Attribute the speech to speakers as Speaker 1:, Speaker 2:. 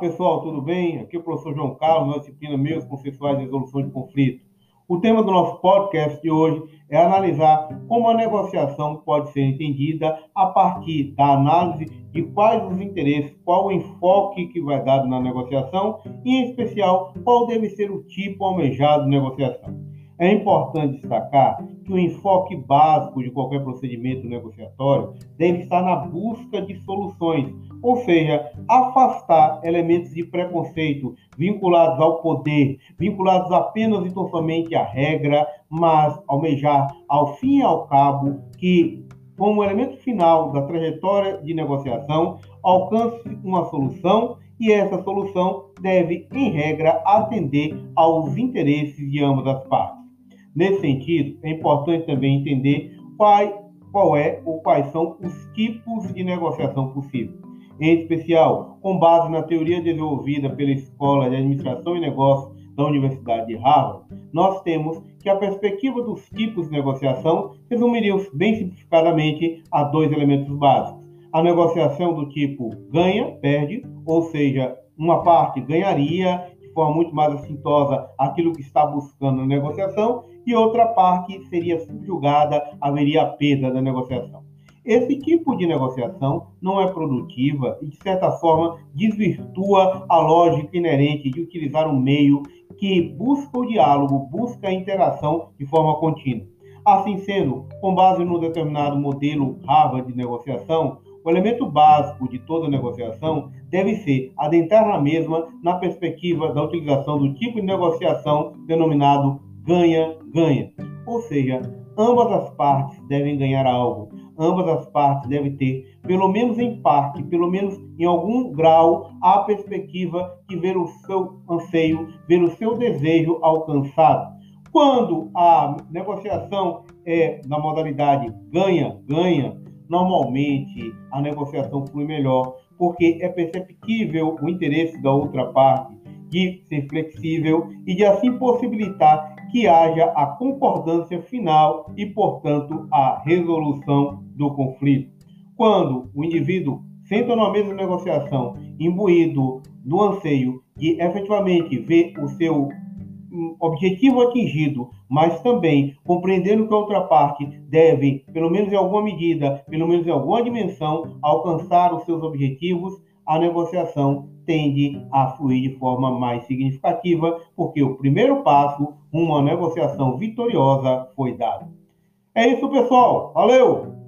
Speaker 1: pessoal, tudo bem? Aqui é o professor João Carlos, na disciplina Meios Consensuais de Resolução de Conflito. O tema do nosso podcast de hoje é analisar como a negociação pode ser entendida a partir da análise de quais os interesses, qual o enfoque que vai dado na negociação e, em especial, qual deve ser o tipo almejado de negociação. É importante destacar que o enfoque básico de qualquer procedimento negociatório deve estar na busca de soluções, ou seja, afastar elementos de preconceito vinculados ao poder, vinculados apenas e tão somente à regra, mas almejar, ao fim e ao cabo, que, como elemento final da trajetória de negociação, alcance uma solução e essa solução deve, em regra, atender aos interesses de ambas as partes. Nesse sentido, é importante também entender qual, qual é ou quais são os tipos de negociação possível. Em especial, com base na teoria desenvolvida pela Escola de Administração e Negócios da Universidade de Harvard, nós temos que a perspectiva dos tipos de negociação resumiria-se bem simplificadamente a dois elementos básicos. A negociação do tipo ganha, perde, ou seja, uma parte ganharia forma muito mais assintosa aquilo que está buscando na negociação, e outra parte seria subjugada, haveria perda da negociação. Esse tipo de negociação não é produtiva e, de certa forma, desvirtua a lógica inerente de utilizar um meio que busca o diálogo, busca a interação de forma contínua. Assim sendo, com base no determinado modelo Harvard de negociação, o elemento básico de toda negociação deve ser adentrar na mesma na perspectiva da utilização do tipo de negociação denominado ganha-ganha. Ou seja, ambas as partes devem ganhar algo, ambas as partes devem ter, pelo menos em parte, pelo menos em algum grau, a perspectiva de ver o seu anseio, ver o seu desejo alcançado. Quando a negociação é na modalidade ganha-ganha, normalmente a negociação flui melhor, porque é perceptível o interesse da outra parte de ser flexível e de assim possibilitar que haja a concordância final e, portanto, a resolução do conflito. Quando o indivíduo senta numa mesa de negociação imbuído do anseio de efetivamente ver o seu objetivo atingido, mas também compreendendo que a outra parte deve, pelo menos em alguma medida, pelo menos em alguma dimensão, alcançar os seus objetivos, a negociação tende a fluir de forma mais significativa, porque o primeiro passo, uma negociação vitoriosa, foi dado. É isso, pessoal. Valeu!